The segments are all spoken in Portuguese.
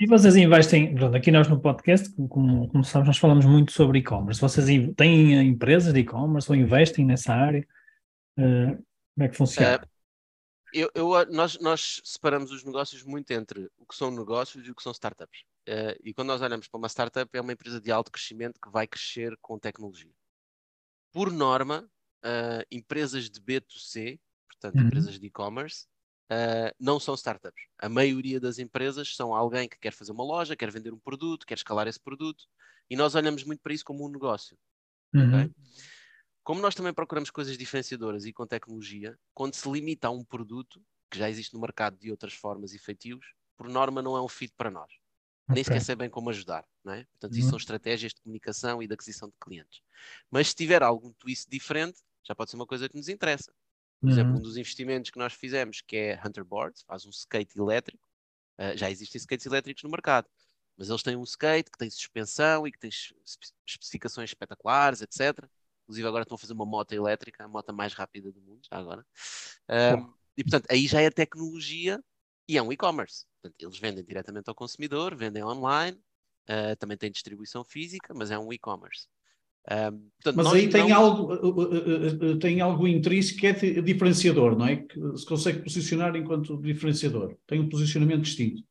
E vocês investem, pronto, aqui nós no podcast, como, como sabes, nós falamos muito sobre e-commerce. Vocês têm empresas de e-commerce ou investem nessa área? Uh, como é que funciona? Uh, eu, eu, nós, nós, separamos os negócios muito entre o que são negócios e o que são startups. Uh, e quando nós olhamos para uma startup, é uma empresa de alto crescimento que vai crescer com tecnologia. Por norma, empresas de B2C, portanto, uhum. empresas de e-commerce, uh, não são startups. A maioria das empresas são alguém que quer fazer uma loja, quer vender um produto, quer escalar esse produto, e nós olhamos muito para isso como um negócio. Uhum. Okay? Como nós também procuramos coisas diferenciadoras e com tecnologia, quando se limita a um produto que já existe no mercado de outras formas e feitios, por norma não é um fit para nós. Okay. Nem sequer sabem como ajudar. Não é? Portanto, isso uhum. são estratégias de comunicação e de aquisição de clientes. Mas se tiver algum twist diferente, já pode ser uma coisa que nos interessa. Por uhum. exemplo, um dos investimentos que nós fizemos, que é Hunter Boards, faz um skate elétrico. Uh, já existem skates elétricos no mercado, mas eles têm um skate que tem suspensão e que tem especificações espetaculares, etc. Inclusive agora estão a fazer uma moto elétrica, a moto mais rápida do mundo, já agora. Um, e portanto, aí já é tecnologia e é um e-commerce. Eles vendem diretamente ao consumidor, vendem online, uh, também tem distribuição física, mas é um e-commerce. Um, portanto, Mas aí tem, não... algo, uh, uh, uh, tem algo intrínseco que é diferenciador, não é? Que se consegue posicionar enquanto diferenciador. Tem um posicionamento distinto.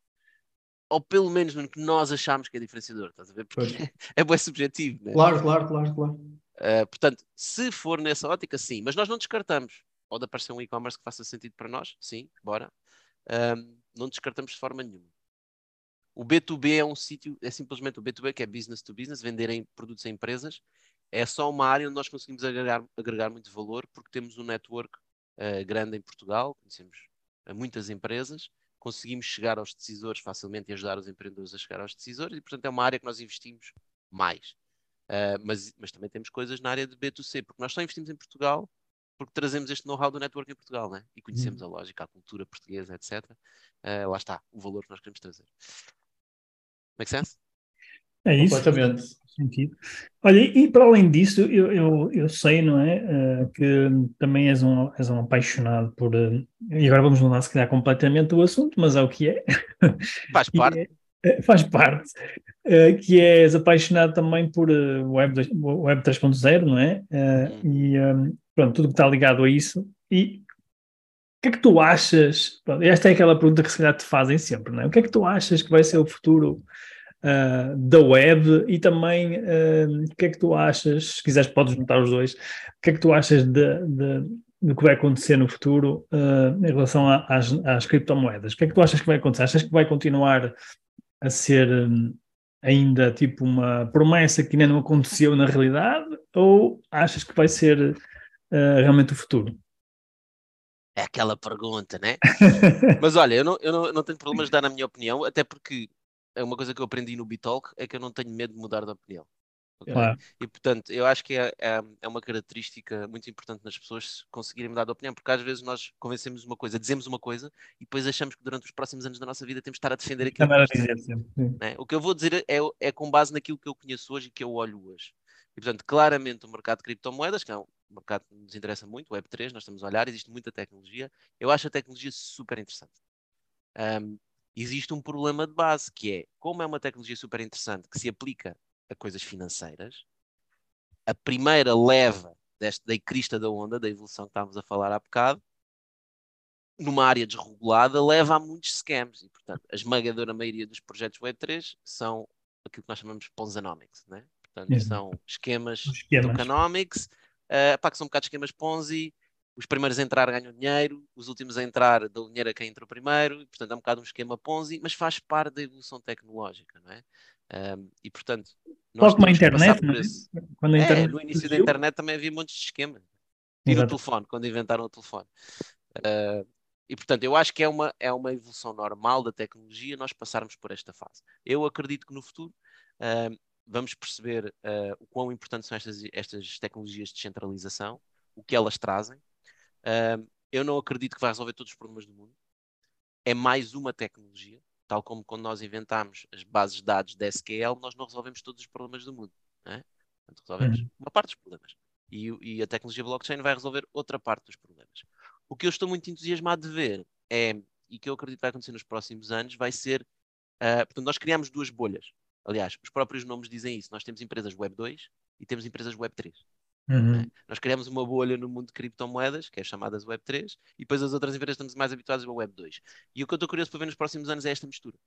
Ou pelo menos no que nós achamos que é diferenciador, estás a ver? Porque pois. é bem subjetivo, não é? Claro, claro, claro, claro. Uh, portanto, se for nessa ótica, sim. Mas nós não descartamos. Pode aparecer um e-commerce que faça sentido para nós, sim, bora. Um, não descartamos de forma nenhuma. O B2B é um sítio, é simplesmente o B2B, que é business to business, venderem produtos a empresas, é só uma área onde nós conseguimos agregar, agregar muito valor, porque temos um network uh, grande em Portugal, conhecemos muitas empresas, conseguimos chegar aos decisores facilmente e ajudar os empreendedores a chegar aos decisores, e portanto é uma área que nós investimos mais. Uh, mas, mas também temos coisas na área de B2C, porque nós só investimos em Portugal porque trazemos este know-how do network em Portugal, né? e conhecemos hum. a lógica, a cultura portuguesa, etc. Uh, eh, lá está, o valor que nós queremos trazer. Make sense? É isso. Completamente. Sentido. Olha, e para além disso, eu, eu, eu sei, não é, uh, que também és um, és um apaixonado por. Uh, e agora vamos mudar, se calhar, completamente o assunto, mas é o que é. Faz parte. É, faz parte. Uh, que és apaixonado também por Web, Web 3.0, não é? Uhum. E um, pronto, tudo que está ligado a isso. E o que é que tu achas? Esta é aquela pergunta que se calhar te fazem sempre, não é? O que é que tu achas que vai ser o futuro? uh, da web e também uh, o que é que tu achas, se quiseres podes juntar os dois, o que é que tu achas de, de, do que vai acontecer no futuro uh, em relação a, às, às, criptomoedas? O que é que tu achas que vai acontecer? Achas que vai continuar a ser um, ainda tipo uma promessa que ainda não aconteceu na realidade ou achas que vai ser realmente o futuro? É aquela pergunta, né? Mas olha, eu não, eu, não, eu não tenho problemas de dar a minha opinião, até porque é uma coisa que eu aprendi no Bitalk é que eu não tenho medo de mudar de opinião. Okay? Claro. E portanto, eu acho que é, é, é, uma característica muito importante nas pessoas conseguirem mudar de opinião, porque às vezes nós convencemos uma coisa, dizemos uma coisa e depois achamos que durante os próximos anos da nossa vida temos de estar a defender aquilo. Que a dizer, é? O que eu vou dizer é, é com base naquilo que eu conheço hoje e que eu olho hoje. E portanto, claramente o mercado de criptomoedas, que é um mercado que nos interessa muito, o Web3, nós estamos a olhar, existe muita tecnologia. Eu acho a tecnologia super interessante. Um, existe um problema de base, que é, como é uma tecnologia super interessante que se aplica a coisas financeiras, a primeira leva desta, da crista da onda, da evolução que estávamos a falar há bocado, numa área desregulada, leva a muitos scams. E, portanto, a esmagadora maioria dos projetos Web3 são aquilo que nós chamamos de Ponzanomics, né? Portanto, são esquemas, esquemas. tokenomics, uh, pá, que são um bocado esquemas Ponzi, os primeiros a entrar ganham dinheiro, os últimos a entrar dão dinheiro a quem entrou primeiro, e, portanto é um bocado um esquema Ponzi, mas faz parte da evolução tecnológica, não é? Um, e portanto, nós como a internet, é? quando a é, internet no início surgiu. da internet também havia muitos de esquema. E no telefone, quando inventaram o telefone. Uh, e portanto, eu acho que é uma, é uma evolução normal da tecnologia nós passarmos por esta fase. Eu acredito que no futuro uh, vamos perceber uh, o quão importantes são estas, estas tecnologias de descentralização, o que elas trazem. Uh, eu não acredito que vai resolver todos os problemas do mundo. É mais uma tecnologia, tal como quando nós inventámos as bases de dados da SQL, nós não resolvemos todos os problemas do mundo. Né? Portanto, resolvemos uhum. uma parte dos problemas. E, e, a tecnologia blockchain vai resolver outra parte dos problemas. O que eu estou muito entusiasmado de ver é, e que eu acredito que vai acontecer nos próximos anos, vai ser. Uh, portanto, nós criamos duas bolhas. Aliás, os próprios nomes dizem isso. Nós temos empresas Web 2 e temos empresas Web 3. Uhum. É? Nós criamos uma bolha no mundo de criptomoedas, que é chamadas Web 3, e depois as outras empresas estamos mais habituadas ao Web 2. E o que eu estou curioso para ver nos próximos anos é esta mistura.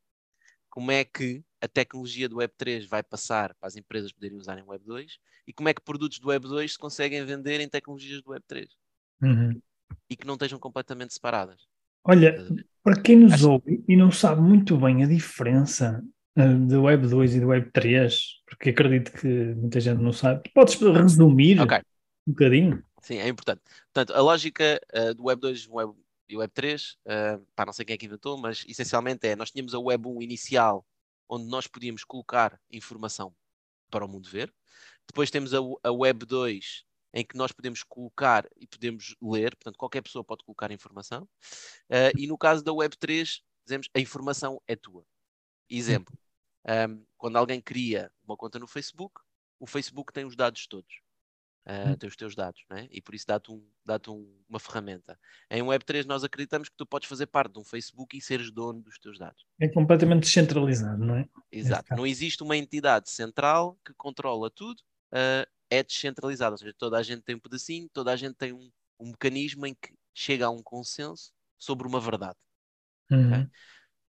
Como é que a tecnologia do Web 3 vai passar para as empresas poderem usar em Web 2 e como é que produtos do Web 2 se conseguem vender em tecnologias do Web 3 uhum. e que não estejam completamente separadas. Olha, para quem nos Acho... ouve e não sabe muito bem a diferença uh, do Web 2 e do Web 3, porque acredito que muita gente não sabe, podes resumir okay. um bocadinho? Sim, é importante. Portanto, a lógica uh, do Web 2 web, e Web 3, uh, pá, não sei quem é que inventou, mas essencialmente é, nós tínhamos a Web 1 inicial, onde nós podíamos colocar informação para o mundo ver. Depois temos a, a Web 2, em que nós podemos colocar e podemos ler, portanto, qualquer pessoa pode colocar informação. Uh, e no caso da Web 3, dizemos a informação é tua. Exemplo, um, quando alguém cria uma conta no Facebook, o Facebook tem os dados todos. Uh, tem os teus dados, né? e por isso dá-te um, dá um, uma ferramenta. Em Web3, nós acreditamos que tu podes fazer parte de um Facebook e seres dono dos teus dados. É completamente descentralizado, não é? Exato. Não existe uma entidade central que controla tudo, uh, é descentralizado, ou seja, toda a gente tem um pedacinho, toda a gente tem um, um mecanismo em que chega a um consenso sobre uma verdade. Uhum. Okay?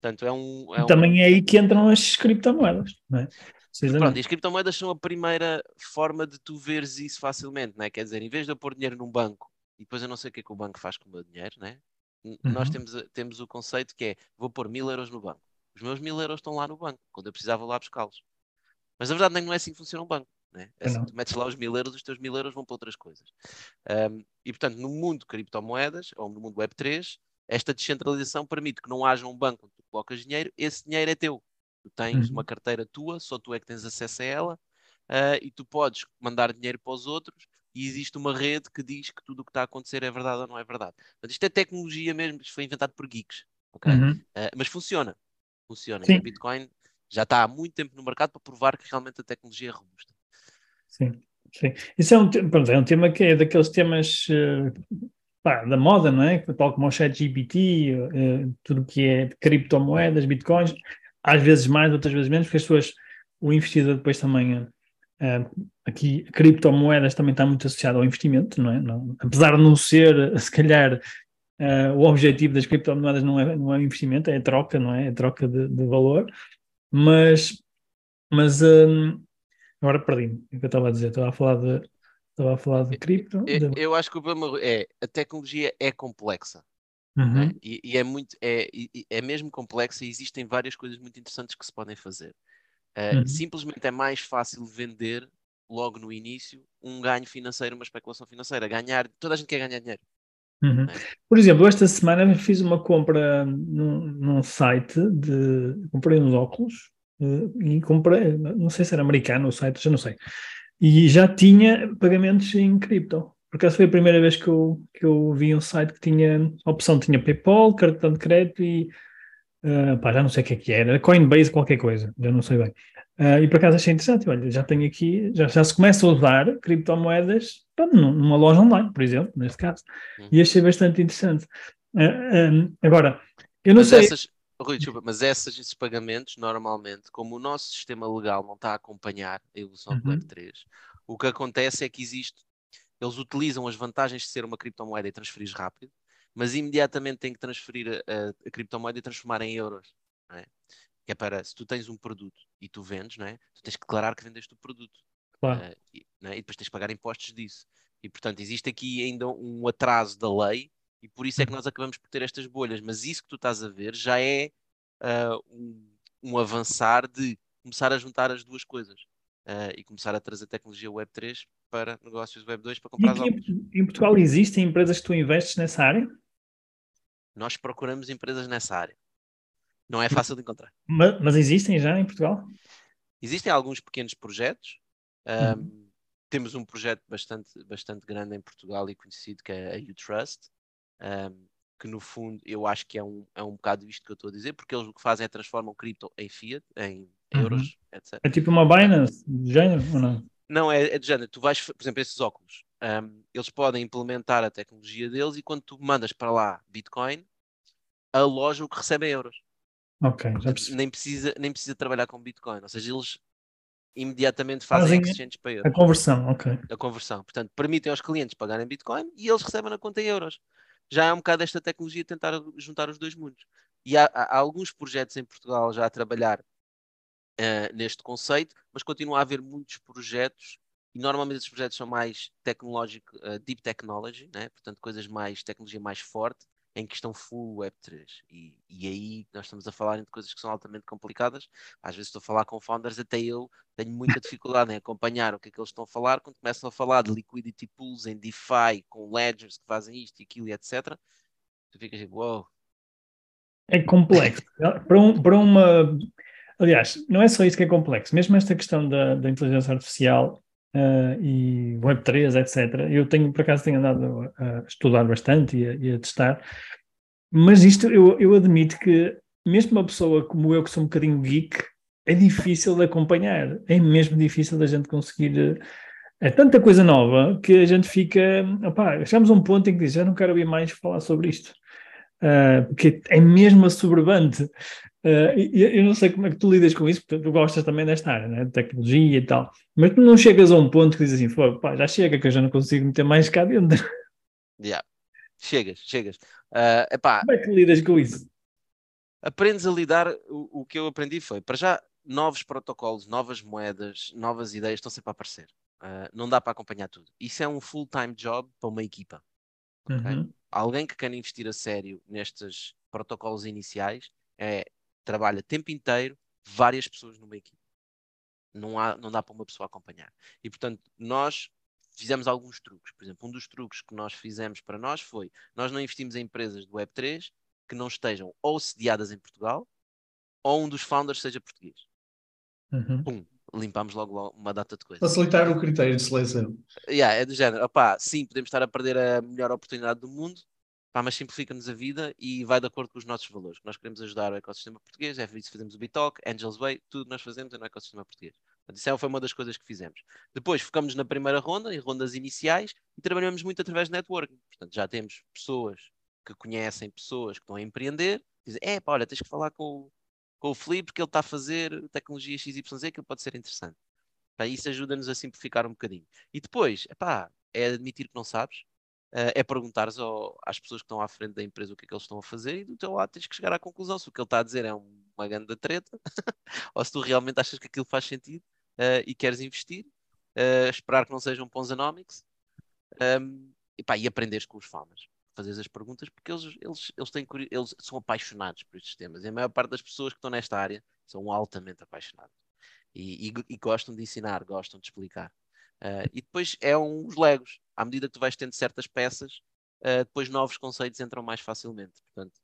Portanto, é um, é Também é aí que entram as criptomoedas, não é? Pronto, e as criptomoedas são a primeira forma de tu veres isso facilmente, não é? Quer dizer, em vez de eu pôr dinheiro num banco e depois eu não sei o que é que o banco faz com o meu dinheiro, né? Uhum. Nós temos, temos o conceito que é vou pôr mil euros no banco. Os meus mil euros estão lá no banco, quando eu precisava lá buscá-los. Mas a verdade não é assim que funciona um banco. Né? É assim, tu metes lá os mil euros, os teus mil euros vão para outras coisas. Um, e portanto, no mundo de criptomoedas, ou no mundo Web3, esta descentralização permite que não haja um banco onde tu colocas dinheiro, esse dinheiro é teu. Tu tens uhum. uma carteira tua, só tu é que tens acesso a ela, uh, e tu podes mandar dinheiro para os outros, e existe uma rede que diz que tudo o que está a acontecer é verdade ou não é verdade. Portanto, isto é tecnologia mesmo, isto foi inventado por geeks, ok? Uhum. Uh, mas funciona. Funciona. Sim. E o Bitcoin já está há muito tempo no mercado para provar que realmente a tecnologia é robusta. Sim, sim. Isso é um, pronto, é um tema que é daqueles temas uh, pá, da moda, não é? Tal como o ChatGPT, uh, tudo que é criptomoedas, bitcoins, às vezes mais, outras vezes menos, porque as pessoas, o investidor depois também, uh, aqui, criptomoedas também está muito associado ao investimento, não é? Não, apesar de não ser, se calhar, uh, o objetivo das criptomoedas não é, não é investimento, é troca, não é? É troca de, de valor, mas, mas agora perdi-me, o que eu estava a dizer, estava a falar de, estava a falar de cripto. Eu, de... eu acho que o problema é, a tecnologia é complexa. Uhum. E, e, é muito é, é mesmo complexa e existem várias coisas muito interessantes que se podem fazer. Uh, uhum. Simplesmente é mais fácil vender logo no início um ganho financeiro, uma especulação financeira. Ganhar, toda a gente quer ganhar dinheiro. Uhum. É? Por exemplo, esta semana fiz uma compra num, num site de. Comprei uns óculos uh, e comprei, não sei se era americano o site, já não sei. E já tinha pagamentos em cripto. Por acaso foi a primeira vez que eu, que eu vi um site que tinha a opção, tinha PayPal, cartão de crédito e uh, pá, já não sei o que é que era, Coinbase, qualquer coisa, já não sei bem. Uh, e por acaso achei interessante, olha, já tenho aqui, já, já se começa a usar criptomoedas numa loja online, por exemplo, neste caso, uhum. e achei bastante interessante. Uh, ah, um, agora, eu não mas sei. Essas, Rui, desculpa, mas esses pagamentos, normalmente, como o nosso sistema legal não está a acompanhar a evolução uhum. do Web3, o que acontece é que existe eles utilizam as vantagens de ser uma criptomoeda e transferir rápido, mas imediatamente têm que transferir a, a criptomoeda e transformar em euros. É? Que é para, se tu tens um produto e tu vendes, não é? tu tens que declarar que vendeste o produto. Claro. Uh, e, é? e, depois tens que pagar impostos disso. E, portanto, existe aqui ainda um atraso da lei e por isso é que nós acabamos por ter estas bolhas. Mas isso que tu estás a ver já é uh, um, um, avançar de começar a juntar as duas coisas uh, e começar a trazer tecnologia Web3 para negócios Web 2 para comprar aqui, Em Portugal existem empresas que tu investes nessa área? Nós procuramos empresas nessa área. Não é fácil de encontrar. Mas, mas existem já em Portugal? Existem alguns pequenos projetos. Um, uhum. Temos um projeto bastante, bastante grande em Portugal e conhecido que é a U-Trust, um, que no fundo eu acho que é um, é um bocado isto que eu estou a dizer, porque eles o que fazem é transformam cripto em fiat, em euros, uhum. etc. É tipo uma Binance de género ou não? Não, é, é de género. Tu vais, por exemplo, esses óculos, um, eles podem implementar a tecnologia deles e quando tu mandas para lá Bitcoin, a loja o que recebe é euros. Ok, já Nem precisa, nem precisa trabalhar com Bitcoin, ou seja, eles imediatamente fazem, fazem para euros. A conversão, ok. A conversão. Portanto, permitem aos clientes pagarem Bitcoin e eles recebem na conta em euros. Já é um bocado esta tecnologia tentar juntar os dois mundos. E há, há alguns projetos em Portugal já a trabalhar uh, neste conceito, mas continua a haver muitos projetos e normalmente esses projetos são mais tecnológico, uh, deep technology, né? portanto coisas mais, tecnologia mais forte, em que estão full Web3. E, e aí nós estamos a falar de coisas que são altamente complicadas. Às vezes estou a falar com founders, até eu tenho muita dificuldade em acompanhar o que é que eles estão a falar, quando começam a falar de liquidity pools em DeFi, com ledgers que fazem isto e aquilo e etc. Tu ficas tipo, uou. Wow. É complexo. para, um, para uma. Aliás, não é só isso que é complexo, mesmo esta questão da, da inteligência artificial uh, e Web3, etc. Eu tenho, por acaso, tenho andado a estudar bastante e a, e a testar, mas isto eu, eu admito que, mesmo uma pessoa como eu, que sou um bocadinho geek, é difícil de acompanhar, é mesmo difícil da gente conseguir. É tanta coisa nova que a gente fica. Opá, chegamos a um ponto em que diz: já não quero ouvir mais falar sobre isto. Uh, porque é mesmo assoberbante. Uh, eu não sei como é que tu lidas com isso, porque tu gostas também desta área, né? de tecnologia e tal, mas tu não chegas a um ponto que dizes assim, pá, já chega que eu já não consigo meter mais cá dentro. Yeah. Chegas, chegas. Uh, epá, como é que lidas com isso? Aprendes a lidar, o, o que eu aprendi foi, para já, novos protocolos, novas moedas, novas ideias estão sempre a aparecer. Uh, não dá para acompanhar tudo. Isso é um full-time job para uma equipa. Okay? Uhum. Alguém que quer investir a sério nestes protocolos iniciais é trabalha tempo inteiro várias pessoas numa equipe. Não, há, não dá para uma pessoa acompanhar. E portanto, nós fizemos alguns truques. Por exemplo, um dos truques que nós fizemos para nós foi: nós não investimos em empresas do Web3 que não estejam ou sediadas em Portugal ou um dos founders seja português. Uhum. Pum, limpámos logo uma data de coisas. Facilitar o critério de seleção. Yeah, é do género. Opá, sim, podemos estar a perder a melhor oportunidade do mundo, Pá, mas simplifica-nos a vida e vai de acordo com os nossos valores. Nós queremos ajudar o ecossistema português, é por isso que fazemos o Bitalk, Angels Way, tudo nós fazemos é no ecossistema português. Portanto, isso é, foi uma das coisas que fizemos. Depois focamos na primeira ronda, em rondas iniciais, e trabalhamos muito através de networking. Portanto, já temos pessoas que conhecem pessoas que estão a empreender, dizem, é pá, olha, tens que falar com, com o Felipe porque ele está a fazer tecnologia XYZ, que pode ser interessante. Pá, isso ajuda-nos a simplificar um bocadinho. E depois, epá, é admitir que não sabes, uh, é perguntares às pessoas que estão à frente da empresa o que é que eles estão a fazer e do teu lado tens que chegar à conclusão se o que ele está a dizer é uma grande treta ou se tu realmente achas que aquilo faz sentido uh, e queres investir, uh, esperar que não seja um Ponzanomics um, ehm, e, pá, e aprenderes com os famas fazer as perguntas porque eles, eles, eles, têm, eles são apaixonados por estes temas e a maior parte das pessoas que estão nesta área são altamente apaixonados e, e, e gostam de ensinar, gostam de explicar. Uh, e depois é uns legos. À medida que tu vais tendo certas peças, uh, depois novos conceitos entram mais facilmente. Portanto,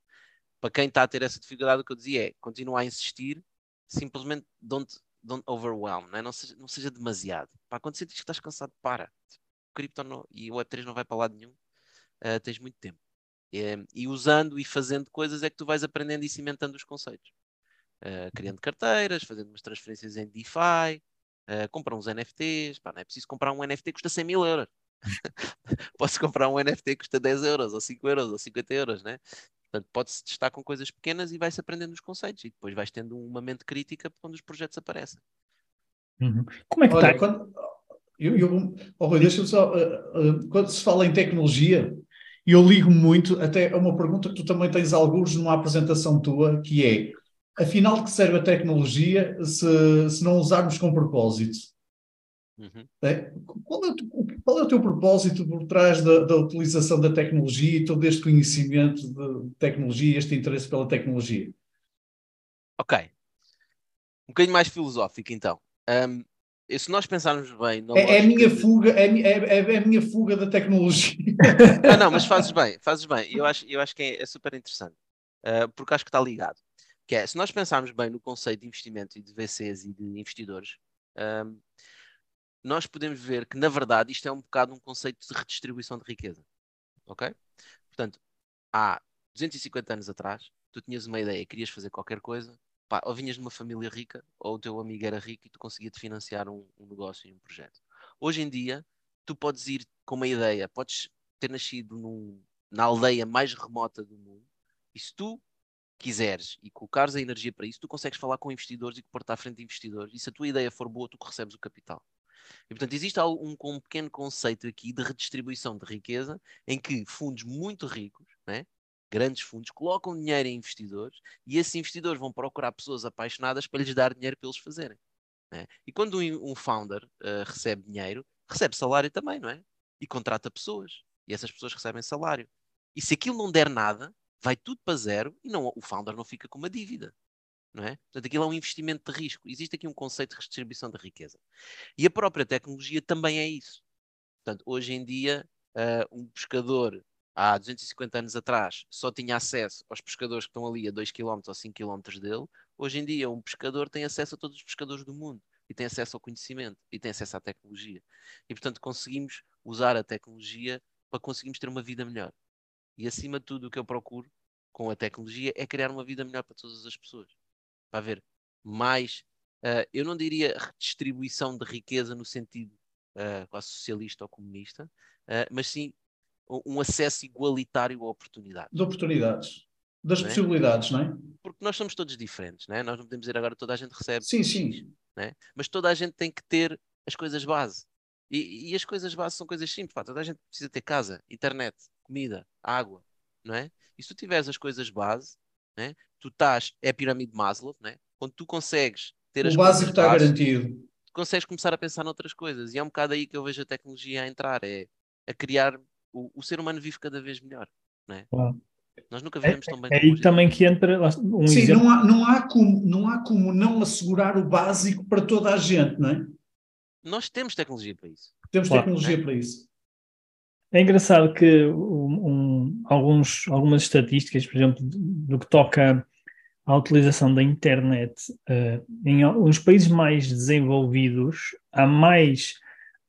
para quem está a ter essa dificuldade, o que eu dizia é continuar a insistir, simplesmente don't, don't overwhelm, né? não, seja, não seja demasiado. Pá, quando sentes que estás cansado, para. O cripto não, e o Web3 não vai para lado nenhum, uh, tens muito tempo. E, e, usando e fazendo coisas é que tu vais aprendendo e cimentando os conceitos. Uh, criando carteiras, fazendo umas transferências em DeFi, uh, compra uns NFTs, pá, não é preciso comprar um NFT que custa 100 mil euros. Posso comprar um NFT que custa 10 euros, ou 5 euros, ou 50 euros, né? Portanto, pode-se testar com coisas pequenas e vai-se aprendendo os conceitos e depois vais tendo uma mente crítica quando os projetos aparecem. Uhum. Como é que está? Quando... Eu, eu, oh, Rui, deixa só. Uh, uh, quando se fala em tecnologia, eu ligo muito até a uma pergunta que tu também tens alguns numa apresentação tua, que é afinal de que serve a tecnologia se, se não usarmos com propósito? Uhum. É? Qual, é o, qual, é o, teu propósito por trás da, da, utilização da tecnologia e todo este conhecimento de tecnologia, este interesse pela tecnologia? Ok. Um bocadinho mais filosófico, então. Um, se nós pensarmos bem. É, é, a minha fuga, é, é, é, a minha fuga da tecnologia. não, não, mas fazes bem, fazes bem. Eu acho, eu acho que é, é super interessante, uh, porque acho que está ligado. Que é, se nós pensarmos bem no conceito de investimento e de VCs e de investidores, um, nós podemos ver que, na verdade, isto é um bocado um conceito de redistribuição de riqueza. Ok? Portanto, há 250 anos atrás, tu tinhas uma ideia, querias fazer qualquer coisa, pá, ou vinhas de uma família rica, ou o teu amigo era rico e tu conseguia te financiar um, um negócio e um projeto. Hoje em dia, tu podes ir com uma ideia, podes ter nascido num, na aldeia mais remota do mundo, e se tu quiseres e colocares a energia para isso, tu consegues falar com investidores e pôr-te à frente de investidores. E se a tua ideia for boa, tu recebes o capital. E, portanto, existe um, um pequeno conceito aqui de redistribuição de riqueza em que fundos muito ricos, né, grandes fundos, colocam dinheiro em investidores e esses investidores vão procurar pessoas apaixonadas para lhes dar dinheiro para eles fazerem. Né? E quando um, um founder uh, recebe dinheiro, recebe salário também, não é? E contrata pessoas. E essas pessoas recebem salário. E se aquilo não der nada, vai tudo para zero e não, o founder não fica com uma dívida. Não é? Portanto, aquilo é um investimento de risco. Existe aqui um conceito de redistribuição de riqueza. E a própria tecnologia também é isso. Portanto, hoje em dia, uh, um pescador há 250 anos atrás só tinha acesso aos pescadores que estão ali a 2 km ou 5 km dele. Hoje em dia, um pescador tem acesso a todos os pescadores do mundo e tem acesso ao conhecimento e tem acesso à tecnologia. E, portanto, conseguimos usar a tecnologia para conseguirmos ter uma vida melhor. E acima de tudo, o que eu procuro com a tecnologia é criar uma vida melhor para todas as pessoas. Para haver mais, uh, eu não diria redistribuição de riqueza no sentido uh, quase socialista ou comunista, uh, mas sim um acesso igualitário a oportunidades. De oportunidades. Das não é? possibilidades, não é? Porque nós somos todos diferentes, não é? Nós não podemos dizer agora toda a gente recebe. Sim, sim. É? Mas toda a gente tem que ter as coisas base. E, e as coisas base são coisas simples. Pá. Toda a gente precisa ter casa, internet, comida, água, não é? E se tu tiveres as coisas base, né? tu estás, é a pirâmide de Maslow, né? quando tu consegues ter o as básico está garantido. consegues começar a pensar noutras coisas. E é um bocado aí que eu vejo a tecnologia a entrar, é a criar o, o ser humano vive cada vez melhor, não é? Nós nunca vivemos é, tão bem. É aí também que entra um Sim, exemplo. não há, não, há como, não há como não assegurar o básico para toda a gente, não é? Nós temos tecnologia para isso. Temos claro, tecnologia é? para isso. É engraçado que um, alguns, algumas estatísticas, por exemplo, do que toca à utilização da internet, uh, em uns países mais desenvolvidos há mais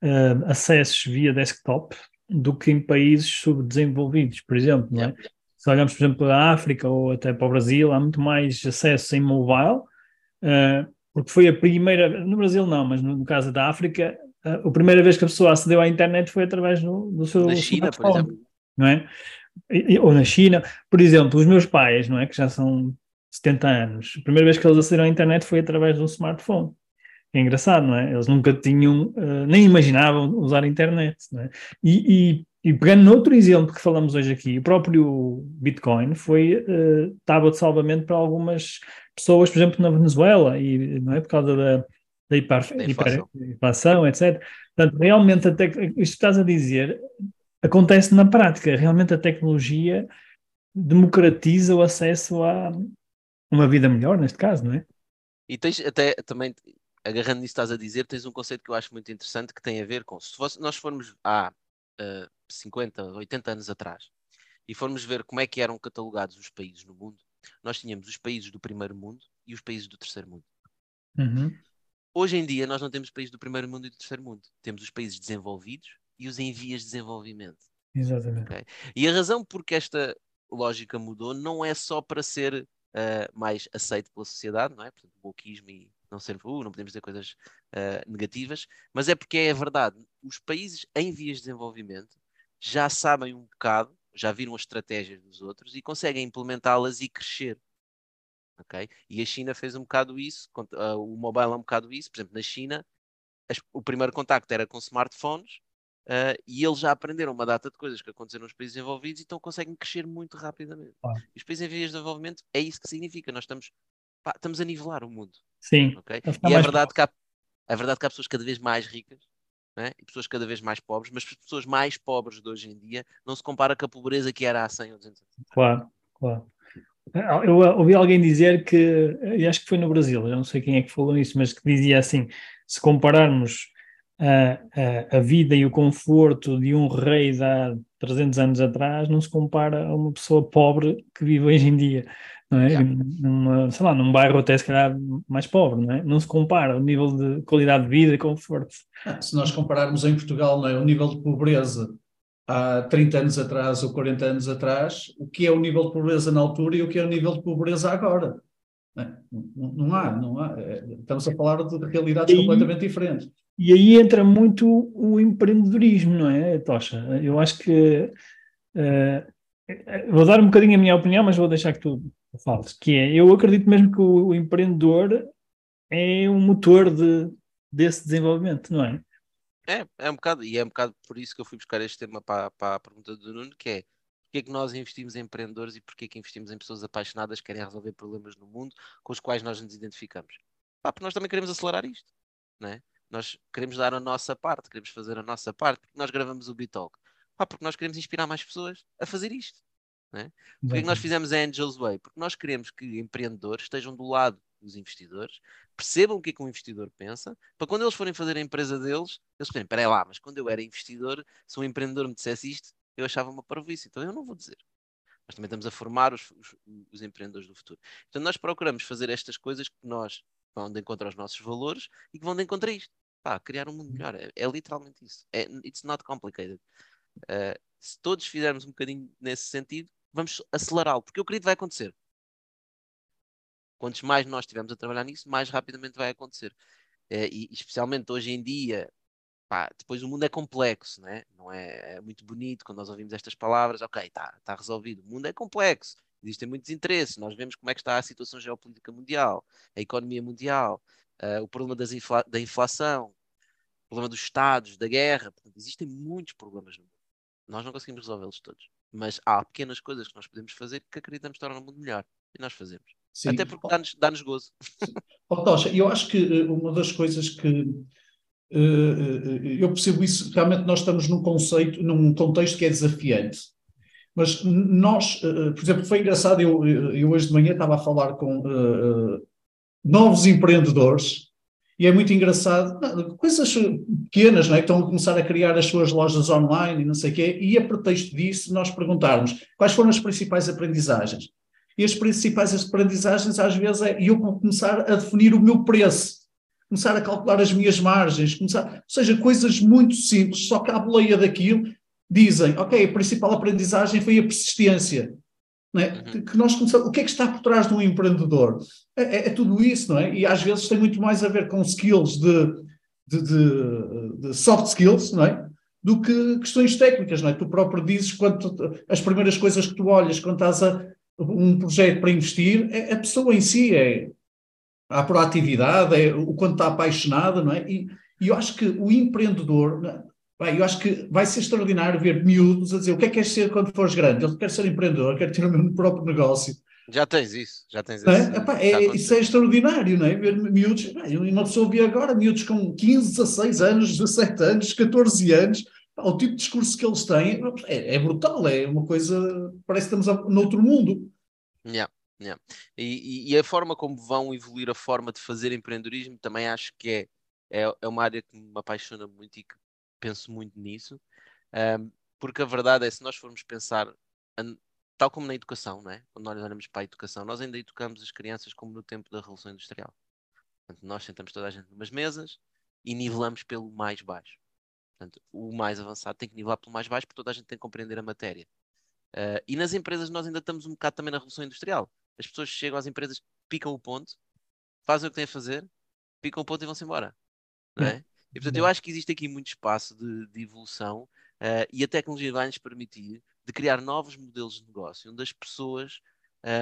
uh, acessos via desktop do que em países subdesenvolvidos, por exemplo, não é? Se olharmos, por exemplo, para a África ou até para o Brasil, há muito mais acesso em mobile, uh, porque foi a primeira, no Brasil não, mas no, no caso da África, uh, a primeira vez que a pessoa acedeu à internet foi através do, do seu na China, por exemplo. não é? Ou na China, por exemplo, os meus pais, não é, que já são 70 anos, a primeira vez que eles acederam à internet foi através de um smartphone. É engraçado, não é? Eles nunca tinham, uh, nem imaginavam usar a internet, não é? E, e, e pegando noutro exemplo que falamos hoje aqui, o próprio Bitcoin foi uh, tábua de salvamento para algumas pessoas, por exemplo, na Venezuela, e não é por causa da, da hiperinflação, etc. Portanto, realmente, até, isto que estás a dizer acontece na prática. Realmente a tecnologia democratiza o acesso a uma vida melhor, neste caso, não é? E tens até também, agarrando nisso que estás a dizer, tens um conceito que eu acho muito interessante que tem a ver com, se fosse, nós formos há uh, 50, 80 anos atrás e formos ver como é que eram catalogados os países no mundo, nós tínhamos os países do primeiro mundo e os países do terceiro mundo. Uhum. Hoje em dia, nós não temos países do primeiro mundo e do terceiro mundo. Temos os países desenvolvidos e os em vias de desenvolvimento. Exatamente. Okay? E a razão porque esta lógica mudou não é só para ser uh, mais aceito pela sociedade, não é? Portanto, o wokeismo e não ser, uh, não podemos dizer coisas uh, negativas, mas é porque é a verdade. Os países em vias de desenvolvimento já sabem um bocado, já viram as estratégias dos outros e conseguem implementá-las e crescer. Okay? E a China fez um bocado isso, uh, o mobile é um bocado isso. Por exemplo, na China, as, o primeiro contacto era com smartphones uh, e eles já aprenderam uma data de coisas que aconteceram nos países envolvidos e então conseguem crescer muito rapidamente. Ah. E os países em vias de desenvolvimento é isso que significa. Nós estamos, pá, estamos a nivelar o mundo. Sim. Okay? E é verdade, que há, é verdade que há pessoas cada vez mais ricas é? e pessoas cada vez mais pobres, mas as pessoas mais pobres de hoje em dia não se compara com a pobreza que era há 100 ou 200 anos. Claro, claro. Eu ouvi alguém dizer que, e acho que foi no Brasil, eu não sei quem é que falou isso, mas que dizia assim: se compararmos a, a, a, vida e o conforto de um rei de há 300 anos atrás, não se compara a uma pessoa pobre que vive hoje em dia. Não é? Yeah. Numa, sei lá, num bairro até se calhar mais pobre, não é? Não se compara o nível de qualidade de vida e conforto. Ah, se nós compararmos em Portugal, não é? o nível de pobreza há 30 anos atrás ou 40 anos atrás, o que é o nível de pobreza na altura e o que é o nível de pobreza agora. Não, não há, não há. É, estamos a falar de realidades completamente diferentes. E aí entra muito o empreendedorismo, não é, Tocha? Eu acho que. Uh, vou dar um bocadinho a minha opinião, mas vou deixar que tu fales. Que é, eu acredito mesmo que o, o empreendedor é um motor de, desse desenvolvimento, não é? É, é um bocado, e é um bocado por isso que eu fui buscar este tema para, para a pergunta do Nuno, que é porque é que nós investimos em empreendedores e porque é que investimos em pessoas apaixonadas que querem resolver problemas no mundo com os quais nós nos identificamos? Pá, porque nós também queremos acelerar isto, né? Nós queremos dar a nossa parte, queremos fazer a nossa parte, porque nós gravamos o Bitalk. Pá, porque nós queremos inspirar mais pessoas a fazer isto. Né? É que nós fizemos a Angels Way? Porque nós queremos que empreendedores estejam do lado dos investidores, percebam o que é que um investidor pensa, para quando eles forem fazer a empresa deles, eles pensem, peraí lá, mas quando eu era investidor, se um empreendedor me dissesse isto, eu achava uma parvoíce, então eu não vou dizer. Nós também estamos a formar os, os, os empreendedores do futuro. Então nós procuramos fazer estas coisas que nós vão de encontro aos nossos valores e que vão de encontro a isto. Pá, criar um mundo melhor. É, é literalmente isso. É, it's not complicated. Uh, se todos fizermos um bocadinho nesse sentido, vamos acelerá-lo, porque eu acredito que vai acontecer. Quantos mais nós estivermos a trabalhar nisso, mais rapidamente vai acontecer. É, e especialmente hoje em dia, pá, depois o mundo é complexo, né? não é? é muito bonito quando nós ouvimos estas palavras, ok, está tá resolvido. O mundo é complexo, existem muitos interesses, nós vemos como é que está a situação geopolítica mundial, a economia mundial, uh, o problema infla da inflação, o problema dos Estados, da guerra. Portanto, existem muitos problemas no mundo. Nós não conseguimos resolvê-los todos. Mas há pequenas coisas que nós podemos fazer que acreditamos tornar o mundo melhor. E nós fazemos. Sim. Até porque dá-nos dá gozo. Oh, Tocha, eu acho que eh, uma das coisas que uh, eu percebo isso, realmente nós estamos num conceito, num contexto que é desafiante. Mas nós, por exemplo, foi engraçado, eu, eu hoje de manhã estava a falar com uh, novos empreendedores e é muito engraçado, coisas pequenas, não é? que estão a começar a criar as suas lojas online e não sei o quê, e a pretexto disso nós perguntarmos quais foram as principais aprendizagens. E as principais aprendizagens, às vezes, é eu começar a definir o meu preço, começar a calcular as minhas margens, começar, ou seja, coisas muito simples, só que à boleia daquilo dizem, ok, a principal aprendizagem foi a persistência. É? Uhum. que nós começamos, o que é que está por trás de um empreendedor? É, é, é, tudo isso, não é? E às vezes tem muito mais a ver com skills de, de, de, de soft skills, não é? Do que questões técnicas, não é? Tu próprio dizes quando as primeiras coisas que tu olhas quando estás a, um projeto para investir, é a pessoa em si, é a proatividade, é o quanto está apaixonada, não é? E, e eu acho que o empreendedor, é? eu acho que vai ser extraordinário ver miúdos a dizer o que é que queres ser quando fores grande? Eu quero ser empreendedor, quero ter o meu próprio negócio. Já tens isso, já tens é? isso. Epá, é, isso é extraordinário, não é? Ver miúdos, uma pessoa vê agora miúdos com 15, 16 anos, 17 anos, 14 anos, o tipo de discurso que eles têm é, é brutal, é uma coisa, parece que estamos a, noutro mundo. Yeah, yeah. E, e, a forma como vão evoluir a forma de fazer empreendedorismo também acho que é, é, é uma área que me apaixona muito e que penso muito nisso, um, porque a verdade é, se nós formos pensar, tal como na educação, não é? quando nós olhamos para a educação, nós ainda educamos as crianças como no tempo da Revolução Industrial. Portanto, nós sentamos toda a gente numas mesas e nivelamos pelo mais baixo. Portanto, o mais avançado tem que nivelar pelo mais baixo, porque toda a gente tem que compreender a matéria. Uh, e nas empresas nós ainda estamos um bocado também na revolução industrial. As pessoas chegam às empresas, picam o ponto, fazem o que têm a fazer, picam o ponto e vão-se embora. Não é? E portanto, eu acho que existe aqui muito espaço de, de evolução uh, e a tecnologia vai nos permitir de criar novos modelos de negócio, onde as pessoas,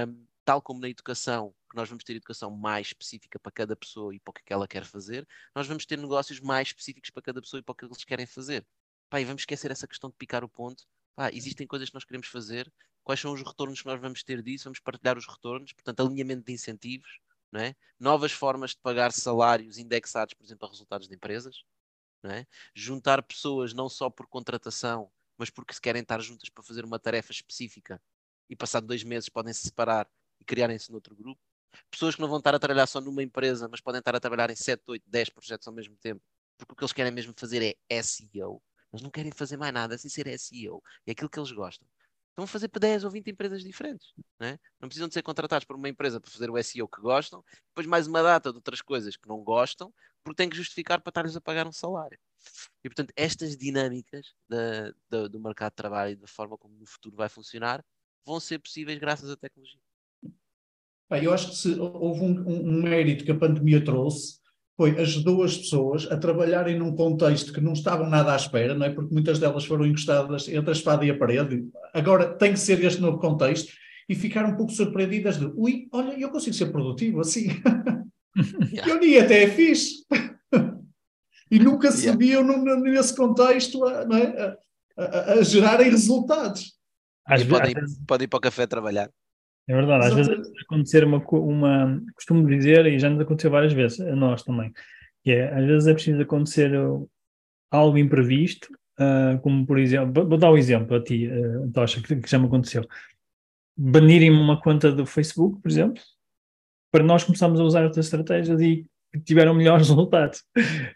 um, tal como na educação, que nós vamos ter educação mais específica para cada pessoa e para o que, é que ela quer fazer, nós vamos ter negócios mais específicos para cada pessoa e para o que eles querem fazer. Pá, e vamos esquecer essa questão de picar o ponto. Pá, existem coisas que nós queremos fazer, quais são os retornos que nós vamos ter disso, vamos partilhar os retornos, portanto, alinhamento de incentivos, é? novas formas de pagar salários indexados, por exemplo, a resultados de empresas, é? juntar pessoas não só por contratação, mas porque se querem estar juntas para fazer uma tarefa específica e passado dois meses podem se separar e criarem-se noutro grupo. Pessoas que não vão estar a trabalhar só numa empresa, mas podem estar a trabalhar em 7, 8, 10 projetos ao mesmo tempo, porque o que eles querem mesmo fazer é SEO. Eles não querem fazer mais nada sem ser SEO. É aquilo que eles gostam. Estão a fazer para 10 ou 20 empresas diferentes. Não, é? não precisam de ser contratados por uma empresa para fazer o SEO que gostam, depois mais uma data de outras coisas que não gostam, porque têm que justificar para estar-lhes a pagar um salário. E, portanto, estas dinâmicas da, da, do mercado de trabalho e da forma como no futuro vai funcionar vão ser possíveis graças à tecnologia. Eu acho que se houve um, um, mérito que a pandemia trouxe, foi ajudou as pessoas a trabalharem num contexto que não estavam nada à espera, não é? Porque muitas delas foram encostadas entre a espada e a parede. Agora tem que ser este novo contexto e ficaram um pouco surpreendidas de ui, olha, eu consigo ser produtivo assim. Yeah. eu nem até é fixe. e nunca se yeah. viam nesse contexto a, é? a, a, a gerarem resultados. Às podem, podem ir para o café trabalhar. É verdade, às Exatamente. vezes acontecer uma, uma. Costumo dizer, e já nos aconteceu várias vezes, a nós também, que é, às vezes é preciso acontecer algo imprevisto, uh, como por exemplo, vou dar um exemplo a ti, uh, Tocha, que, que já me aconteceu. Banirem-me uma conta do Facebook, por exemplo, para nós começarmos a usar outras estratégias e tiveram melhores resultados.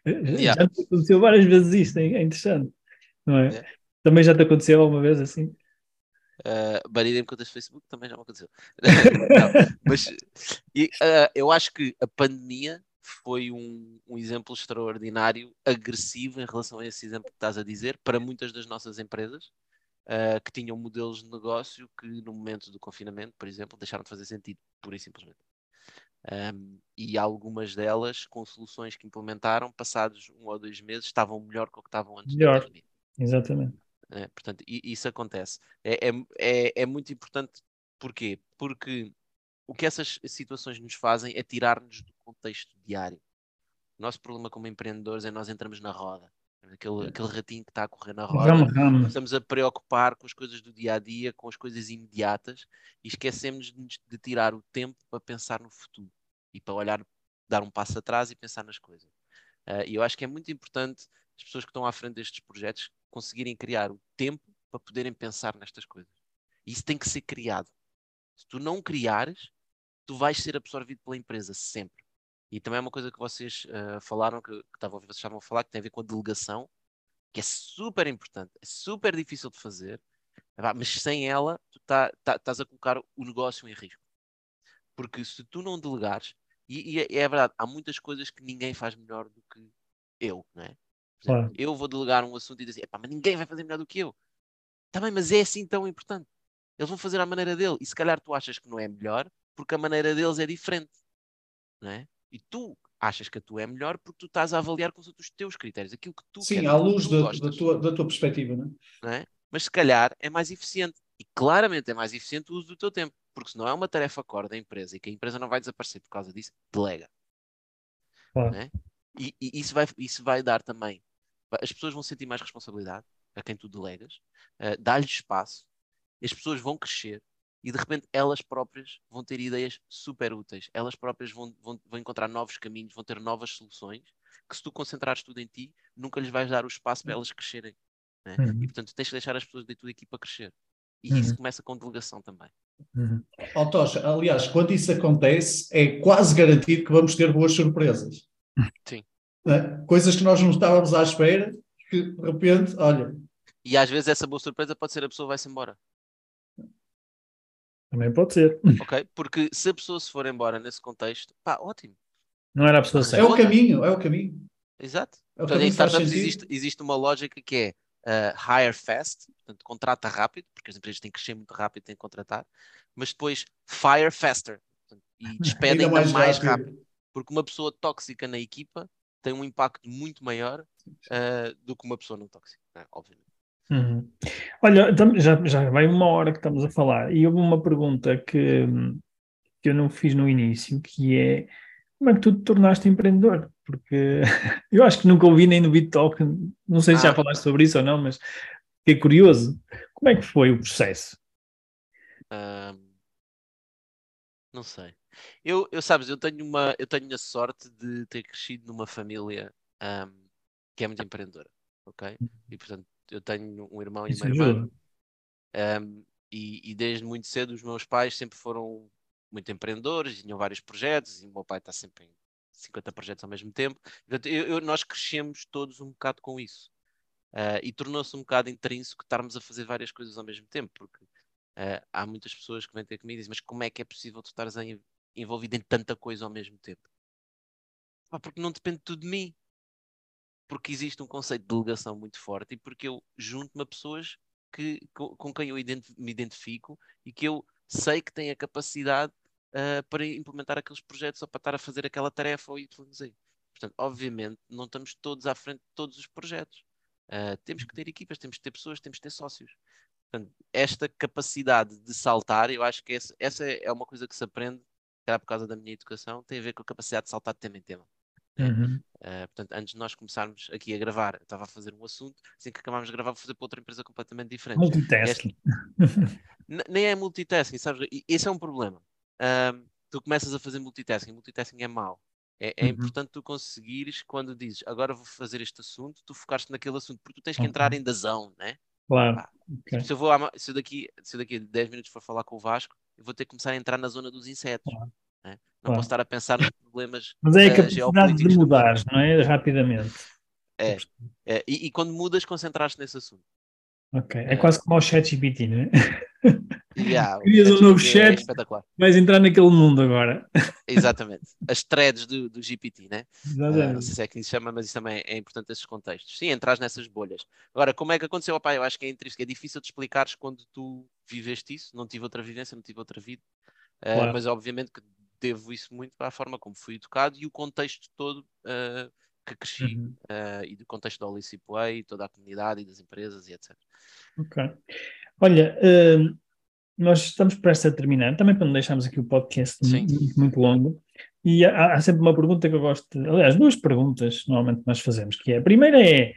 Yeah. Já te aconteceu várias vezes isto, é, é interessante, não é? Yeah. Também já te aconteceu alguma vez assim? Uh, banirem contas de Facebook também já me aconteceu. não, mas e, uh, eu acho que a pandemia foi um, um, exemplo extraordinário, agressivo em relação a esse exemplo que estás a dizer, para muitas das nossas empresas uh, que tinham modelos de negócio que no momento do confinamento, por exemplo, deixaram de fazer sentido, pura e simplesmente. Um, e algumas delas, com soluções que implementaram, passados um ou dois meses, estavam melhor que o que estavam antes melhor. da pandemia. Exatamente. Né? Portanto, isso acontece. É, é, é, é muito importante. Porquê? Porque o que essas situações nos fazem é tirar-nos do contexto diário. O nosso problema como empreendedores é nós entramos na roda. Aquele, aquele ratinho que está a correr na roda. Rama, rama. Estamos a preocupar com as coisas do dia a dia, com as coisas imediatas e esquecemos de, de tirar o tempo para pensar no futuro e para olhar, dar um passo atrás e pensar nas coisas. Uh, e eu acho que é muito importante as pessoas que estão à frente destes projetos conseguirem criar o tempo para poderem pensar nestas coisas. Isso tem que ser criado. Se tu não criares, tu vais ser absorvido pela empresa sempre. E também é uma coisa que vocês uh, falaram, que, que vocês estavam a falar, que tem a ver com a delegação, que é super importante, é super difícil de fazer, mas sem ela, tu tá, tá, estás a colocar o negócio em risco. Porque se tu não delegares, e, e é, é verdade, há muitas coisas que ninguém faz melhor do que eu, não é? Claro. Eu vou delegar um assunto e dizer, mas ninguém vai fazer melhor do que eu. Também, mas é assim tão importante. Eles vão fazer à maneira dele. E se calhar tu achas que não é melhor, porque a maneira deles é diferente. Não é? E tu achas que a tua é melhor porque tu estás a avaliar com os teus critérios, aquilo que tu Sim, queres, à luz da, da, tua, da tua perspectiva, não é? não é? Mas se calhar é mais eficiente. E claramente é mais eficiente o uso do teu tempo. Porque se não é uma tarefa core da empresa e que a empresa não vai desaparecer por causa disso, delega. Claro. É? E, e, isso, vai, isso vai dar também as pessoas vão sentir mais responsabilidade a quem tu delegas, uh, dá-lhes espaço, as pessoas vão crescer e de repente elas próprias vão ter ideias super úteis, elas próprias vão, vão, vão encontrar novos caminhos, vão ter novas soluções que se tu concentrares tudo em ti, nunca lhes vais dar o espaço para elas crescerem. Né? Uhum. E portanto tens de deixar as pessoas da tua equipa crescer. E uhum. isso começa com delegação também. Uhum. Oh, Tocha, aliás, quando isso acontece, é quase garantido que vamos ter boas surpresas. Sim. Né? Coisas que nós não estávamos à espera, que de repente, olha. E às vezes essa boa surpresa pode ser a pessoa vai-se embora. Também pode ser. Ok? Porque se a pessoa se for embora nesse contexto, pá, ótimo. Não era a pessoa certa. É o caminho, é o caminho. Exato. É portanto, em startups existe, existe uma lógica que é uh, hire fast, portanto, contrata rápido, porque as empresas têm que crescer muito rápido, têm que contratar, mas depois fire faster portanto, e despedem ainda mais, mais rápido. rápido. Porque uma pessoa tóxica na equipa tem um impacto muito maior uh, do que uma pessoa não tóxica, né? obviamente. Uhum. Olha, já, já vai uma hora que estamos a falar e houve uma pergunta que, que eu não fiz no início, que é como é que tu te tornaste empreendedor? Porque eu acho que nunca ouvi nem no BitTalk, não sei se ah. já falaste sobre isso ou não, mas fiquei curioso. Como é que foi o processo? Um, não sei. Eu, eu sabes, eu tenho uma, eu tenho a sorte de ter crescido numa família um, que é muito empreendedora, ok? E portanto eu tenho um irmão e uma irmã. Um, e, e, desde muito cedo os meus pais sempre foram muito empreendedores, tinham vários projetos e o meu pai está sempre em 50 projetos ao mesmo tempo. Portanto, eu, eu, nós crescemos todos um bocado com isso. Uh, e tornou-se um bocado intrínseco estarmos a fazer várias coisas ao mesmo tempo, porque Uh, há muitas pessoas que vêm ter comigo e dizem, mas como é que é possível tu estares envolvido em tanta coisa ao mesmo tempo? Porque não depende tudo de mim. Porque existe um conceito de delegação muito forte e porque eu junto-me a pessoas que, com, quem eu me identifico e que eu sei que têm a capacidade uh, para implementar aqueles projetos ou para estar a fazer aquela tarefa ou fazer. Portanto, obviamente, não estamos todos à frente de todos os projetos. Uh, temos que ter equipas, temos que ter pessoas, temos que ter sócios. Portanto, esta capacidade de saltar, eu acho que essa, essa é uma coisa que se aprende, era por causa da minha educação, tem a ver com a capacidade de saltar de tema em tema. Uhum. Uh, portanto, antes de nós começarmos aqui a gravar, eu estava a fazer um assunto, assim que acabarmos de gravar, vou fazer para outra empresa completamente diferente. Multitasking. nem é multitasking, sabes? Esse é um problema. Uh, tu começas a fazer multitasking, multitasking é mau. É, é uhum. importante tu conseguires, quando dizes agora vou fazer este assunto, tu focaste naquele assunto, porque tu tens que entrar em dazão, né? Claro. okay. Se eu vou se eu daqui, se eu daqui a 10 minutos for falar com o Vasco, eu vou ter que começar a entrar na zona dos insetos. Claro. Né? Não claro. posso estar a pensar nos problemas. Mas é a uh, capacidade de mudar, não é? Rapidamente. É. é. E, e, quando mudas, concentraste nesse assunto. Ok. É, é quase como o ChatGPT, não é? Yeah, Crias um novo chat, é vais entrar naquele mundo agora. Exatamente. As threads do, do GPT, né? Uh, não sei se é que se chama, mas isso também é importante nesses contextos. Sim, entras nessas bolhas. Agora, como é que aconteceu? Opa, eu acho que é intrínseco, é difícil de explicares quando tu viveste isso. Não tive outra vivência, não tive outra vida. Uh, claro. Mas obviamente que devo isso muito à forma como fui educado e o contexto todo uh, que cresci uhum. e do contexto da Alice Way, toda a comunidade e das empresas e etc. Ok. Olha, uh, nós estamos prestes a terminar, também para não deixarmos aqui o podcast muito, muito, longo. E há, há, sempre uma pergunta que eu gosto, de, aliás, duas perguntas normalmente nós fazemos, que é, a primeira é,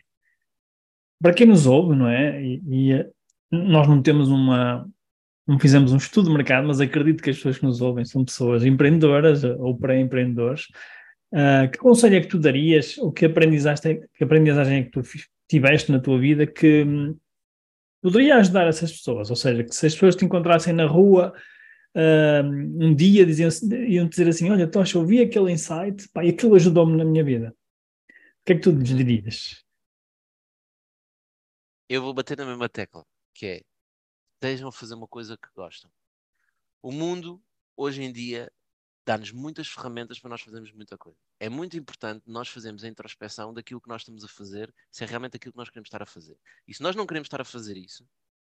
para quem nos ouve, não é? E, e eh, nós não temos uma, não fizemos um estudo de mercado, mas acredito que as pessoas que nos ouvem são pessoas empreendedoras ou pré-empreendedores. Uh, que conselho é que tu darias, ou que aprendizagem, que aprendizagem é que tu tiveste na tua vida que, poderia ajudar essas pessoas, ou seja, que se as pessoas te encontrassem na rua um, um dia diziam, iam dizer assim, olha, Tocha, ouvi aquele insight, pá, e aquilo ajudou-me na minha vida. O que é que tu lhes dirias? Eu vou bater na mesma tecla, que é, estejam a fazer uma coisa que gostam. O mundo, hoje em dia, dá-nos muitas ferramentas para nós fazermos muita coisa. É muito importante nós fazermos a introspeção daquilo que nós estamos a fazer, se é realmente aquilo que nós queremos estar a fazer. E se nós não queremos estar a fazer isso,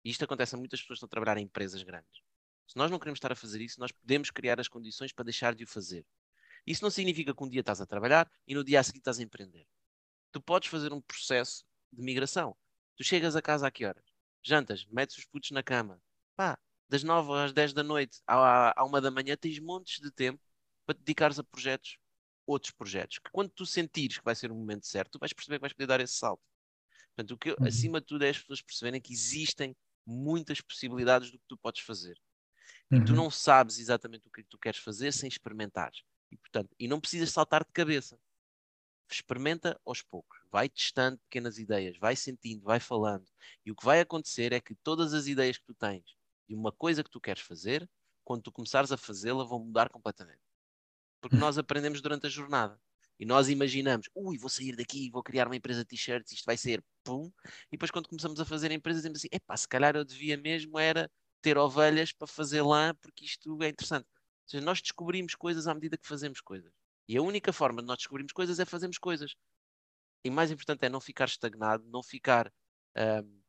e isto acontece a muitas pessoas que estão a trabalhar em empresas grandes, se nós não queremos estar a fazer isso, nós podemos criar as condições para deixar de o fazer. Isso não significa que um dia estás a trabalhar e no dia a seguir estás a empreender. Tu podes fazer um processo de migração. Tu chegas a casa a que horas? Jantas, metes os putos na cama. Pá, das 9 às 10 da noite à, à 1 da manhã, tens montes de tempo para te dedicares a projetos, outros projetos, que quando tu sentires que vai ser o momento certo, tu vais perceber que vais poder dar esse salto. Portanto, o que, uhum. acima de tudo é as pessoas perceberem que existem muitas possibilidades do que tu podes fazer. Uhum. E tu uhum. não sabes exatamente o que tu queres fazer sem experimentar. E, portanto, e não precisas saltar de cabeça. Experimenta aos poucos, vai testando pequenas ideias, vai sentindo, vai falando. E o que vai acontecer é que todas as ideias que tu tens de uma coisa que tu queres fazer, quando tu começares a fazê-la, vão mudar completamente. Porque nós aprendemos durante a jornada. E nós imaginamos, ui, vou sair daqui, vou criar uma empresa de t-shirts, isto vai ser pum. E depois, quando começamos a fazer a empresa, dizemos assim: epá, se calhar eu devia mesmo era ter ovelhas para fazer lã, porque isto é interessante. Ou seja, nós descobrimos coisas à medida que fazemos coisas. E a única forma de nós descobrirmos coisas é fazermos coisas. E mais importante é não ficar estagnado, não ficar um,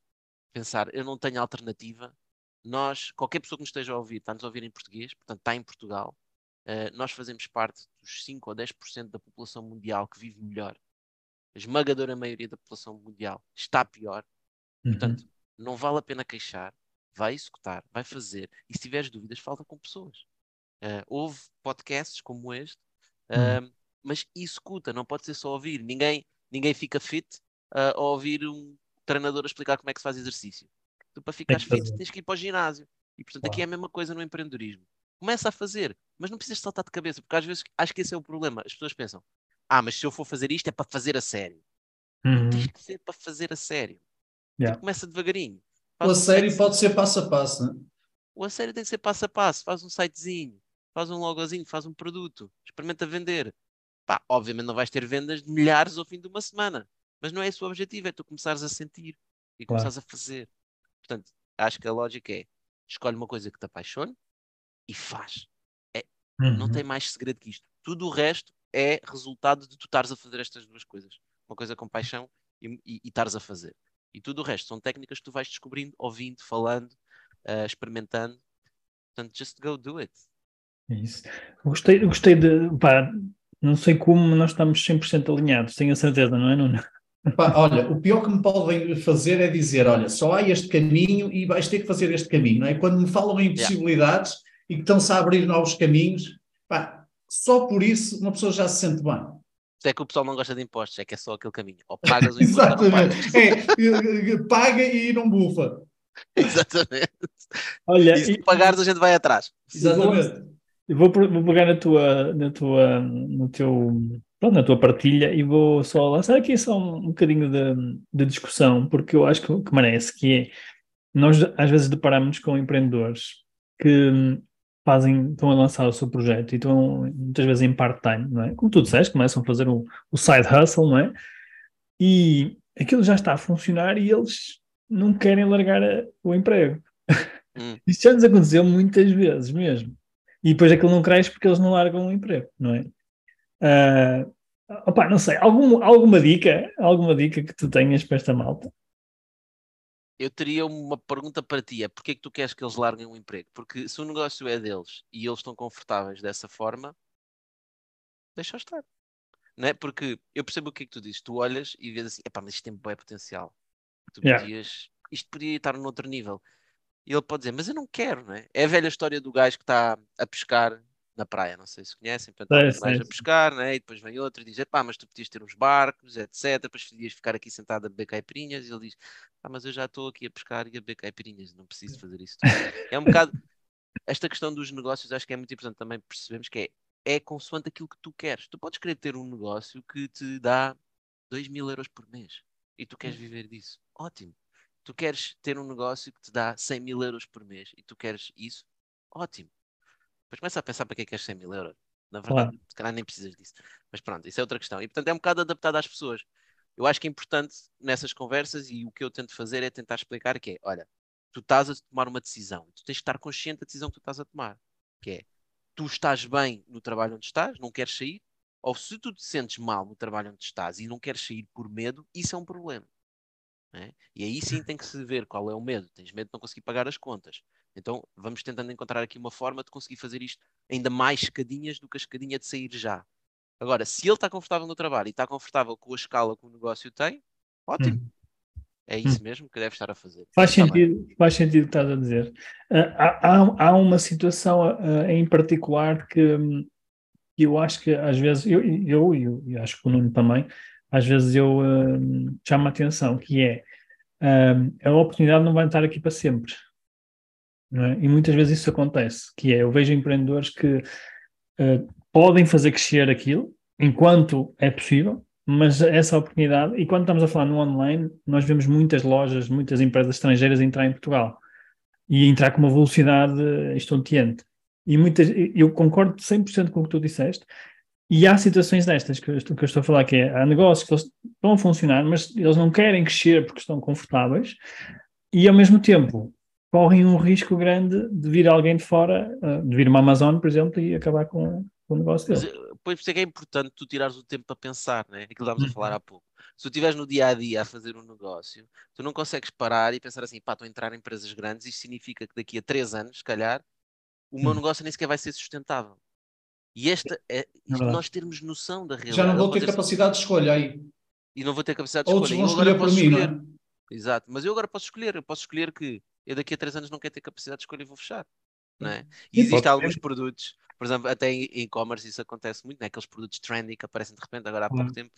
pensar, eu não tenho alternativa. Nós, qualquer pessoa que nos esteja a ouvir, está-nos a ouvir em português, portanto está em Portugal, uh, nós fazemos parte dos 5 ou 10% da população mundial que vive melhor. A esmagadora maioria da população mundial está pior. Uhum. Portanto, não vale a pena queixar. Vai executar, vai fazer. E se tiveres dúvidas, fala com pessoas. Uh, houve podcasts como este, uh, uhum. mas executa, não pode ser só ouvir. Ninguém, ninguém fica fit uh, a ouvir um treinador a explicar como é que se faz exercício. Tu, para ficar fit, tens que ir para o ginásio. E, portanto, aqui é a mesma coisa no empreendedorismo. Começa a fazer, mas não precisas saltar de cabeça, porque às vezes acho que esse é o problema. As pessoas pensam, ah, mas se eu for fazer isto é para fazer a sério. Uhum. Tens que ser para fazer a sério. Yeah. Então, começa devagarinho. o a sério pode ser passo a passo, não é? O a sério tem que ser passo a passo. Faz um sitezinho, faz um logozinho, faz um produto, experimenta vender. Pá, obviamente não vais ter vendas de milhares ao fim de uma semana, mas não é esse o objetivo, é tu começares a sentir e começares claro. a fazer. Portanto, acho que a lógica é escolhe uma coisa que te apaixone e faz. É, Uhum. Não tem mais segredo que isto. Tudo o resto é resultado de tu estares a fazer estas duas coisas. Uma coisa com paixão e, e, e estares a fazer. E tudo o resto são técnicas que tu vais descobrindo, ouvindo, falando, uh, experimentando. Portanto, just go do it. É isso. Gostei, gostei de. Pá, não sei como nós estamos 100% alinhados, tenho a certeza, não é, Nuno? Pá, olha, o pior que me podem fazer é dizer: olha, só há este caminho e vais ter que fazer este caminho, não é? Quando me falam em possibilidades yeah. E que estão-se a abrir novos caminhos, pá, só por isso uma pessoa já se sente bem. É que o pessoal não gosta de impostos, é que é só aquele caminho. Ou pagas o imposto Exatamente. É, paga e não bufa. Exatamente. Olha, e se e, pagares, a gente vai atrás. Exatamente. Vou, vou pegar na tua, na tua, no teu, pronto, na tua partilha e vou só lançar aqui só um, um bocadinho de, de, discussão, porque eu acho que, que merece, que é, nós às vezes deparamos com empreendedores que fazem, estão a lançar o seu projeto e estão muitas vezes em part-time, não é? Como tu disseste, começam a fazer o, o side hustle, não é? E aquilo já está a funcionar e eles não querem largar a, o emprego. Hum. Isto já nos aconteceu muitas vezes mesmo. E depois aquilo não cresce porque eles não largam o emprego, não é? Uh, opa, não sei, algum, alguma dica, alguma dica que tu tenhas para esta malta? Eu teria uma pergunta para ti, é porquê que tu queres que eles larguem o emprego? Porque se o negócio é deles e eles estão confortáveis dessa forma, deixa estar. Não é? Porque eu percebo o que é que tu dizes, tu olhas e vês assim, epá, mas isto tem bom potencial. Tu Yeah. podias, isto podia estar num outro nível. E ele pode dizer, mas eu não quero, não é? É a velha história do gajo que está a pescar na praia, não sei se conhecem, portanto, sei, gajo a pescar, né? e depois vem outro e diz, pá, mas tu podias ter uns barcos, etc, depois podias ficar aqui sentado a beber caipirinhas, e ele diz, ah, mas eu já estou aqui a pescar e a beber caipirinhas, não preciso fazer isso tudo. É um bocado, esta questão dos negócios acho que é muito importante também percebemos que é, é consoante aquilo que tu queres. Tu podes querer ter um negócio que te dá 2 mil euros por mês, e tu queres viver disso, ótimo. Tu queres ter um negócio que te dá 100 mil euros por mês, e tu queres isso, ótimo. Depois começa a pensar para que é que queres 100 mil euros. Na verdade, Claro. se calhar nem precisas disso. Mas pronto, isso é outra questão. E portanto é um bocado adaptado às pessoas. Eu acho que é importante nessas conversas e o que eu tento fazer é tentar explicar que é, olha, tu estás a tomar uma decisão, tu tens de estar consciente da decisão que tu estás a tomar. Que é, tu estás bem no trabalho onde estás, não queres sair, ou se tu te sentes mal no trabalho onde estás e não queres sair por medo, isso é um problema. é? E aí sim tem que se ver qual é o medo. Tens medo de não conseguir pagar as contas. Então vamos tentando encontrar aqui uma forma de conseguir fazer isto ainda mais escadinhas do que a escadinha de sair já. Agora, se ele está confortável no trabalho e está confortável com a escala que o negócio tem, ótimo. Hum. É isso mesmo que deve estar a fazer. Faz Está bem. sentido, faz sentido o que estás a dizer. Ah, há, há- há uma situação ah, em particular que, hum, que eu acho que às vezes, eu, eu, eu, eu acho que o Nuno também, às vezes eu hum, chamo a atenção, que é hum, a oportunidade não vai estar aqui para sempre. É? E muitas vezes isso acontece, que é, eu vejo empreendedores que ah, podem fazer crescer aquilo enquanto é possível, mas essa oportunidade, e quando estamos a falar no online, nós vemos muitas lojas, muitas empresas estrangeiras entrar em Portugal e entrar com uma velocidade estonteante. E muitas, eu concordo 100% com o que tu disseste, e há situações destas que eu, estou, que eu estou a falar, que é, há negócios que estão a funcionar, mas eles não querem crescer porque estão confortáveis, e ao mesmo tempo correm um risco grande de vir alguém de fora, ah, de vir uma Amazon, por exemplo, e acabar com, com o negócio Mas, deles. eh, Pois por isso é que é importante tu tirares o tempo para pensar, né? Aquilo que estávamos a Uhum. falar há pouco. Se tu estiveres no dia a dia a fazer um negócio, tu não consegues parar e pensar assim, pá, estou a entrar em empresas grandes, isto significa que daqui a três anos, se calhar, o meu Uhum. negócio nem sequer vai ser sustentável. E esta é verdade. nós termos noção da realidade. Já não vou ter assim, capacidade de escolha aí. E não vou ter capacidade de Outros escolha. vão Eu agora escolher por mim, não escolher. é? Exato, mas eu agora posso escolher. Eu posso escolher que eu daqui a três anos não quero ter capacidade de escolha e vou fechar. Não é? E Sim, pode existem alguns ser. produtos, por exemplo, até em e-commerce isso acontece muito, né? aqueles produtos trendy que aparecem de repente agora há pouco Claro. tempo,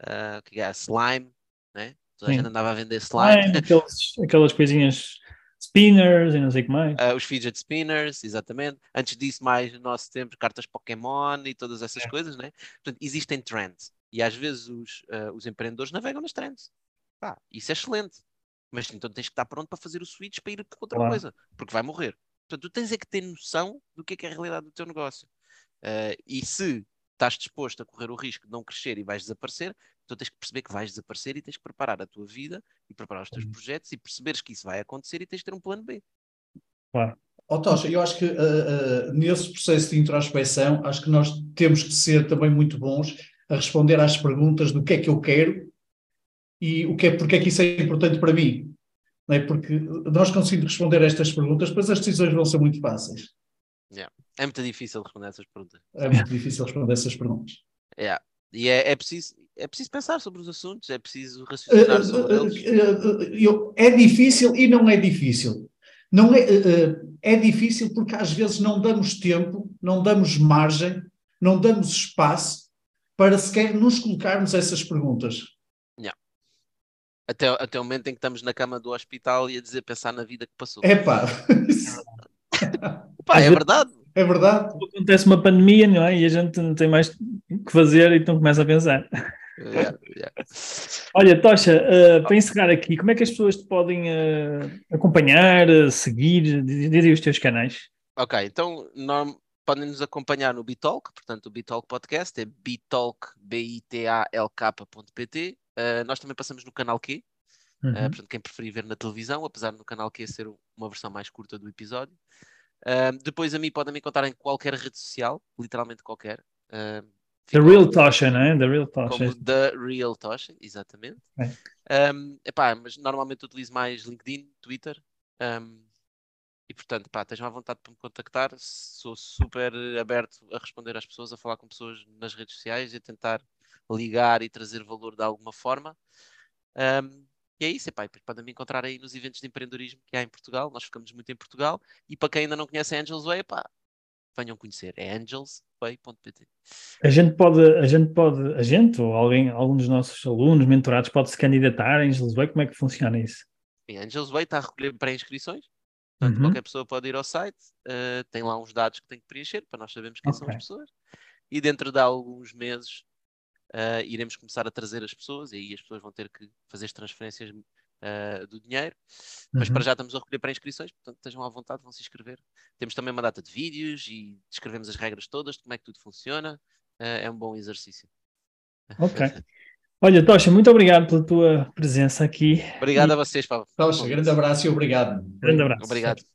ah, que é slime, né? Toda a gente andava a vender Ah, slime, aqueles, aquelas coisinhas spinners e não sei o que mais. Ah, os fidget spinners, exatamente. Antes disso, mais no nosso tempo, cartas Pokémon e todas essas É. coisas, né? Portanto, existem trends. E às vezes os, ah, os empreendedores navegam nas trends. Pá, isso é excelente. Mas então tens que estar pronto para fazer o switch para ir para outra Claro. coisa, porque vai morrer. Portanto, tu tens é que ter noção do que é que é a realidade do teu negócio. Ah, e se estás disposto a correr o risco de não crescer e vais desaparecer, então tens que perceber que vais desaparecer e tens que preparar a tua vida e preparar os teus Uhum. projetos e perceberes que isso vai acontecer e tens de ter um plano B. Claro. Oh, Tocha, eu acho que uh, uh, nesse processo de introspecção, acho que nós temos que ser também muito bons a responder às perguntas do que é que eu quero e o que é, porque é que isso é importante para mim. Não é? Porque nós conseguimos responder a estas perguntas, depois as decisões vão ser muito fáceis. Yeah. É muito difícil responder essas perguntas. É muito difícil responder essas perguntas. Yeah. E é, é, preciso, é preciso pensar sobre os assuntos, é preciso raciocinar uh, sobre eles. é difícil e não é difícil. Não é, é difícil porque às vezes não damos tempo, não damos margem, não damos espaço para sequer nos colocarmos essas perguntas. Até, até o momento em que estamos na cama do hospital e a dizer pensar na vida que passou. É pá. pá, é verdade. É verdade. Acontece uma pandemia, não é? E a gente não tem mais que fazer, então começa a pensar. Yeah, yeah. Olha, Tocha, uh, para encerrar aqui, como é que as pessoas te podem uh, acompanhar, uh, seguir, dizer os teus canais? Ok, então norm, podem nos acompanhar no Bitalk, portanto o Bitalk Podcast é bitalk, B-I-T-A-L-K.pt. nós também passamos no canal Q, uhum. portanto quem preferir ver na televisão, apesar do canal Q ser uma versão mais curta do episódio. depois a mim podem me encontrar em qualquer rede social, literalmente qualquer. The Real Tosha, não é? The Real Tosha. Como The Real Tosha, exatamente. É. Um, epá, mas normalmente utilizo mais LinkedIn, Twitter. Um, e portanto, pá, estejam à vontade para me contactar. Sou super aberto a responder às pessoas, a falar com pessoas nas redes sociais e a tentar ligar e trazer valor de alguma forma. Um, e é isso, epá, podem me encontrar aí nos eventos de empreendedorismo que há em Portugal. Nós ficamos muito em Portugal. E para quem ainda não conhece a Angels Way, epá, venham conhecer. É angelsway.pt. A gente pode, a gente pode, a gente ou alguém, algum dos nossos alunos, mentorados, pode se candidatar a Angels Way? Como é que funciona isso? Sim, Angels Way está a recolher pré-inscrições. Portanto, uhum. qualquer pessoa pode ir ao site, uh, tem lá uns dados que tem que preencher para nós sabermos quem okay. são as pessoas. E dentro de alguns meses uh, iremos começar a trazer as pessoas e aí as pessoas vão ter que fazer as transferências uh, do dinheiro. Mas para uhum. já estamos a recolher para inscrições, portanto estejam à vontade, vão se inscrever. Temos também uma data de vídeos e descrevemos as regras todas de como é que tudo funciona. Uh, é um bom exercício. Ok. Olha, Tocha, muito obrigado pela tua presença aqui. Obrigado e... a vocês, Paulo. Tocha, grande abraço e obrigado. Grande abraço. Obrigado.